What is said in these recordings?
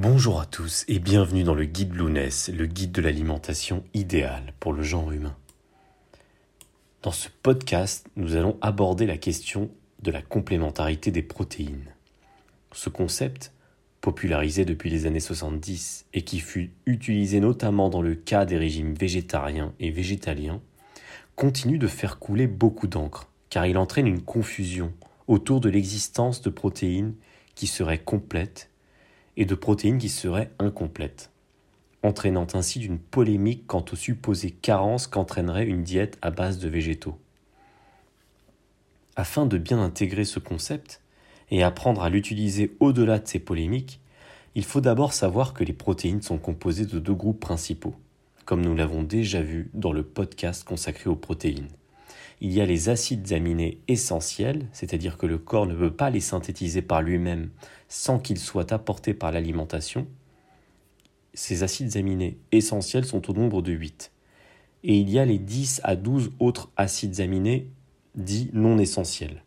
Bonjour à tous et bienvenue dans le guide Lounès, le guide de l'alimentation idéale pour le genre humain. Dans ce podcast, nous allons aborder la question de la complémentarité des protéines. Ce concept, popularisé depuis les années 70 et qui fut utilisé notamment dans le cas des régimes végétariens et végétaliens, continue de faire couler beaucoup d'encre, car il entraîne une confusion autour de l'existence de protéines qui seraient complètes et de protéines qui seraient incomplètes, entraînant ainsi une polémique quant aux supposées carences qu'entraînerait une diète à base de végétaux. Afin de bien intégrer ce concept et apprendre à l'utiliser au-delà de ces polémiques, il faut d'abord savoir que les protéines sont composées de deux groupes principaux, comme nous l'avons déjà vu dans le podcast consacré aux protéines. Il y a les acides aminés essentiels, c'est-à-dire que le corps ne peut pas les synthétiser par lui-même sans qu'ils soient apportés par l'alimentation. Ces acides aminés essentiels sont au nombre de 8. Et il y a les 10 à 12 autres acides aminés dits non essentiels.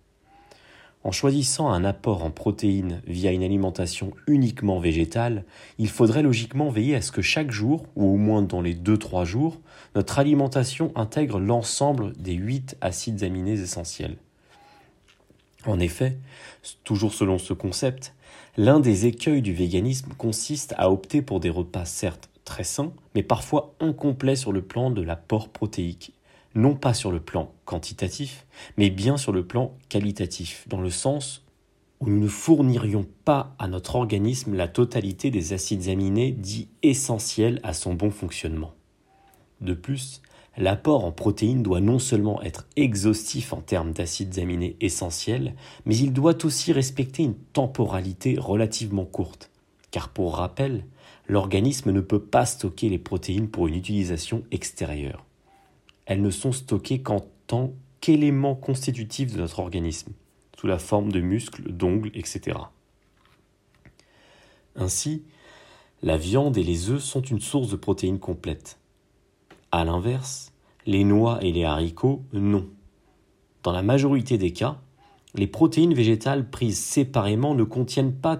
En choisissant un apport en protéines via une alimentation uniquement végétale, il faudrait logiquement veiller à ce que chaque jour, ou au moins dans les 2-3 jours, notre alimentation intègre l'ensemble des 8 acides aminés essentiels. En effet, toujours selon ce concept, l'un des écueils du véganisme consiste à opter pour des repas certes très sains, mais parfois incomplets sur le plan de l'apport protéique non pas sur le plan quantitatif, mais bien sur le plan qualitatif, dans le sens où nous ne fournirions pas à notre organisme la totalité des acides aminés dits essentiels à son bon fonctionnement. De plus, l'apport en protéines doit non seulement être exhaustif en termes d'acides aminés essentiels, mais il doit aussi respecter une temporalité relativement courte, car pour rappel, l'organisme ne peut pas stocker les protéines pour une utilisation extérieure elles ne sont stockées qu'en tant qu'éléments constitutifs de notre organisme, sous la forme de muscles, d'ongles, etc. Ainsi, la viande et les œufs sont une source de protéines complètes. A l'inverse, les noix et les haricots, non. Dans la majorité des cas, les protéines végétales prises séparément ne contiennent pas,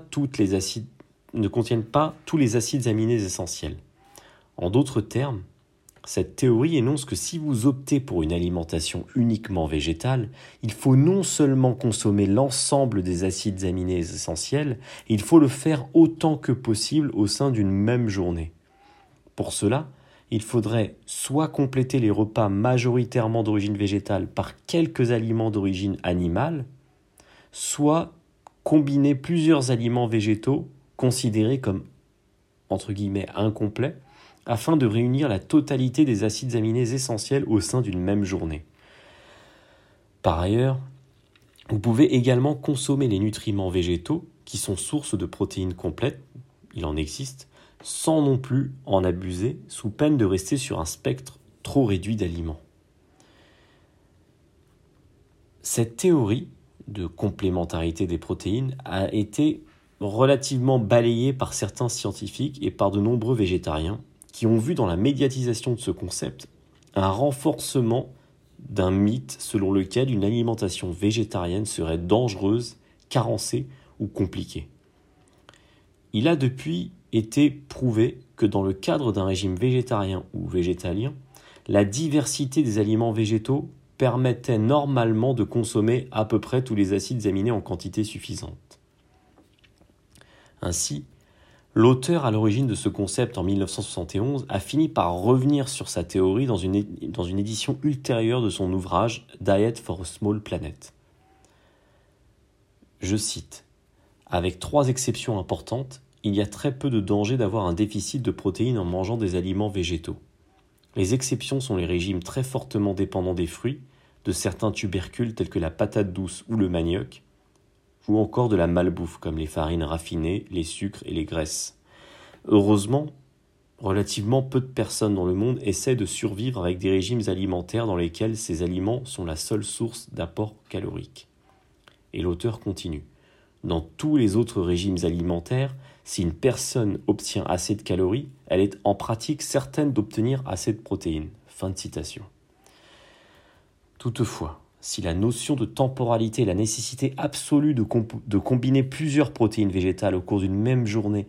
ne contiennent pas tous les acides aminés essentiels. En d'autres termes, cette théorie énonce que si vous optez pour une alimentation uniquement végétale, il faut non seulement consommer l'ensemble des acides aminés essentiels, il faut le faire autant que possible au sein d'une même journée. Pour cela, il faudrait soit compléter les repas majoritairement d'origine végétale par quelques aliments d'origine animale, soit combiner plusieurs aliments végétaux considérés comme incomplets afin de réunir la totalité des acides aminés essentiels au sein d'une même journée. Par ailleurs, vous pouvez également consommer les nutriments végétaux qui sont sources de protéines complètes, il en existe, sans non plus en abuser sous peine de rester sur un spectre trop réduit d'aliments. Cette théorie de complémentarité des protéines a été relativement balayée par certains scientifiques et par de nombreux végétariens qui ont vu dans la médiatisation de ce concept un renforcement d'un mythe selon lequel une alimentation végétarienne serait dangereuse, carencée ou compliquée. Il a depuis été prouvé que dans le cadre d'un régime végétarien ou végétalien, la diversité des aliments végétaux permettait normalement de consommer à peu près tous les acides aminés en quantité suffisante. Ainsi, L'auteur à l'origine de ce concept en 1971 a fini par revenir sur sa théorie dans une, dans une édition ultérieure de son ouvrage Diet for a Small Planet. Je cite Avec trois exceptions importantes, il y a très peu de danger d'avoir un déficit de protéines en mangeant des aliments végétaux. Les exceptions sont les régimes très fortement dépendants des fruits, de certains tubercules tels que la patate douce ou le manioc, ou encore de la malbouffe comme les farines raffinées, les sucres et les graisses. Heureusement, relativement peu de personnes dans le monde essaient de survivre avec des régimes alimentaires dans lesquels ces aliments sont la seule source d'apport calorique. Et l'auteur continue. Dans tous les autres régimes alimentaires, si une personne obtient assez de calories, elle est en pratique certaine d'obtenir assez de protéines. Fin de citation. Toutefois, si la notion de temporalité et la nécessité absolue de, de combiner plusieurs protéines végétales au cours d'une même journée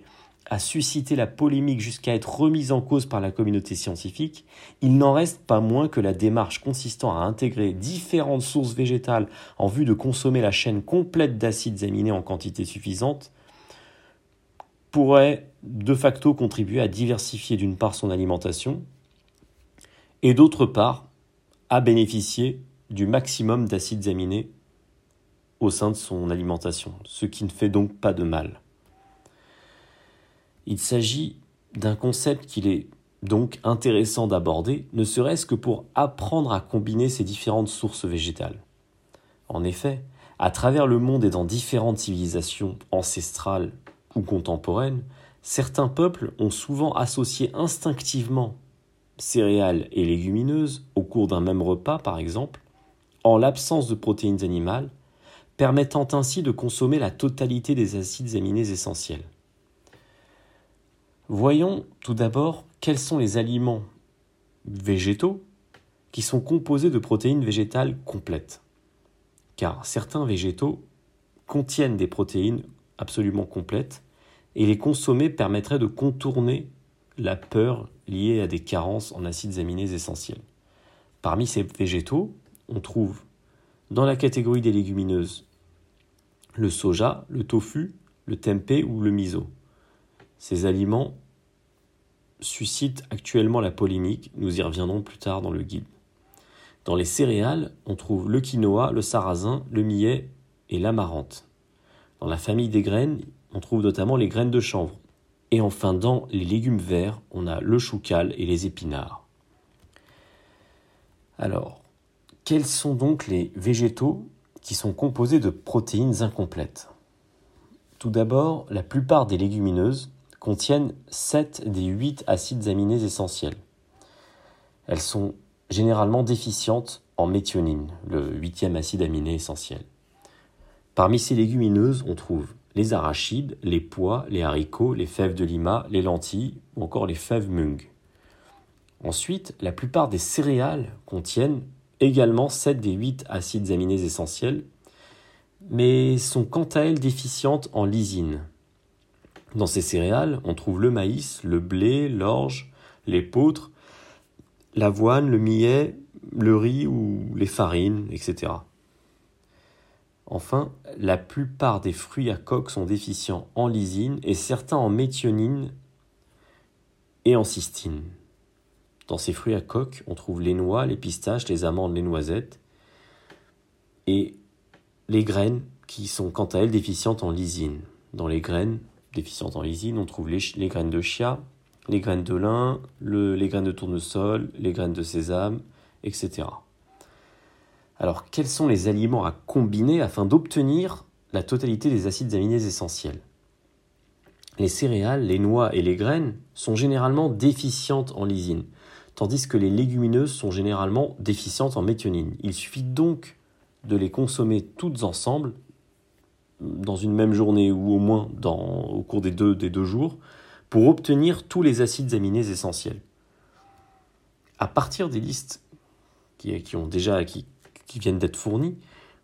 a suscité la polémique jusqu'à être remise en cause par la communauté scientifique, il n'en reste pas moins que la démarche consistant à intégrer différentes sources végétales en vue de consommer la chaîne complète d'acides aminés en quantité suffisante pourrait de facto contribuer à diversifier d'une part son alimentation et d'autre part à bénéficier du maximum d'acides aminés au sein de son alimentation, ce qui ne fait donc pas de mal. Il s'agit d'un concept qu'il est donc intéressant d'aborder, ne serait-ce que pour apprendre à combiner ces différentes sources végétales. En effet, à travers le monde et dans différentes civilisations ancestrales ou contemporaines, certains peuples ont souvent associé instinctivement céréales et légumineuses au cours d'un même repas, par exemple, en l'absence de protéines animales, permettant ainsi de consommer la totalité des acides aminés essentiels. Voyons tout d'abord quels sont les aliments végétaux qui sont composés de protéines végétales complètes. Car certains végétaux contiennent des protéines absolument complètes et les consommer permettrait de contourner la peur liée à des carences en acides aminés essentiels. Parmi ces végétaux, on trouve dans la catégorie des légumineuses le soja, le tofu, le tempeh ou le miso. Ces aliments suscitent actuellement la polémique, nous y reviendrons plus tard dans le guide. Dans les céréales, on trouve le quinoa, le sarrasin, le millet et l'amarante. Dans la famille des graines, on trouve notamment les graines de chanvre. Et enfin, dans les légumes verts, on a le choucal et les épinards. Alors, quels sont donc les végétaux qui sont composés de protéines incomplètes? Tout d'abord, la plupart des légumineuses contiennent 7 des 8 acides aminés essentiels. Elles sont généralement déficientes en méthionine, le huitième acide aminé essentiel. Parmi ces légumineuses, on trouve les arachides, les pois, les haricots, les fèves de lima, les lentilles ou encore les fèves mung. Ensuite, la plupart des céréales contiennent également 7 des 8 acides aminés essentiels, mais sont quant à elles déficientes en lysine. Dans ces céréales, on trouve le maïs, le blé, l'orge, l'épeautre, l'avoine, le millet, le riz ou les farines, etc. Enfin, la plupart des fruits à coque sont déficients en lysine et certains en méthionine et en cystine. Dans ces fruits à coque, on trouve les noix, les pistaches, les amandes, les noisettes et les graines qui sont quant à elles déficientes en lysine. Dans les graines déficientes en lysine, on trouve les, graines de chia, les graines de lin, les graines de tournesol, les graines de sésame, etc. Alors, quels sont les aliments à combiner afin d'obtenir la totalité des acides aminés essentiels? Les céréales, les noix et les graines sont généralement déficientes en lysine, tandis que les légumineuses sont généralement déficientes en méthionine. Il suffit donc de les consommer toutes ensemble dans une même journée ou au moins au cours des deux, jours pour obtenir tous les acides aminés essentiels. À partir des listes qui, ont déjà, qui, qui viennent d'être fournis,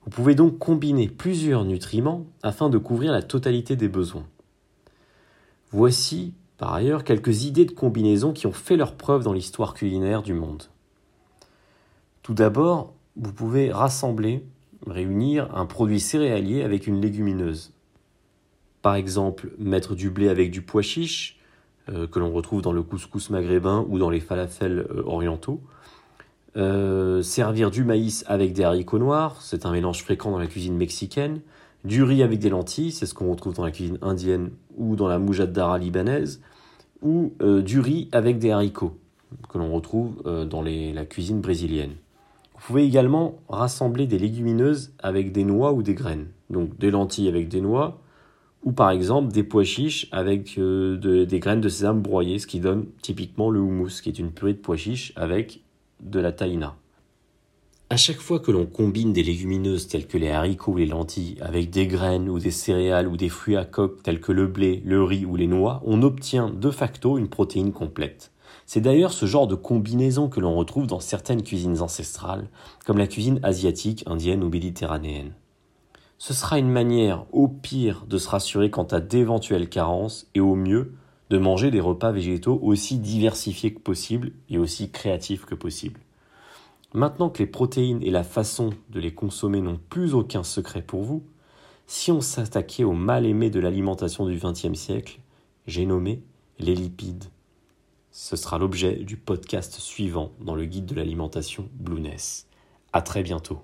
vous pouvez donc combiner plusieurs nutriments afin de couvrir la totalité des besoins. Voici, par ailleurs, quelques idées de combinaisons qui ont fait leur preuve dans l'histoire culinaire du monde. Tout d'abord, vous pouvez rassembler, réunir un produit céréalier avec une légumineuse. Par exemple, mettre du blé avec du pois chiche, euh, que l'on retrouve dans le couscous maghrébin ou dans les falafels euh, orientaux, euh, servir du maïs avec des haricots noirs, c'est un mélange fréquent dans la cuisine mexicaine. Du riz avec des lentilles, c'est ce qu'on retrouve dans la cuisine indienne ou dans la mujaddara libanaise. Ou euh, du riz avec des haricots, que l'on retrouve euh, dans la cuisine brésilienne. Vous pouvez également rassembler des légumineuses avec des noix ou des graines. Donc des lentilles avec des noix, ou par exemple des pois chiches avec des graines de sésame broyées, ce qui donne typiquement le houmous, qui est une purée de pois chiches avec de la taïna. À chaque fois que l'on combine des légumineuses telles que les haricots ou les lentilles avec des graines ou des céréales ou des fruits à coque tels que le blé, le riz ou les noix, on obtient de facto une protéine complète. C'est d'ailleurs ce genre de combinaison que l'on retrouve dans certaines cuisines ancestrales, comme la cuisine asiatique, indienne ou méditerranéenne. Ce sera une manière, au pire, de se rassurer quant à d'éventuelles carences et au mieux, de manger des repas végétaux aussi diversifiés que possible et aussi créatifs que possible. Maintenant que les protéines et la façon de les consommer n'ont plus aucun secret pour vous, si on s'attaquait au mal aimé de l'alimentation du XXe siècle, j'ai nommé les lipides. Ce sera l'objet du podcast suivant dans le guide de l'alimentation Blueness. À très bientôt.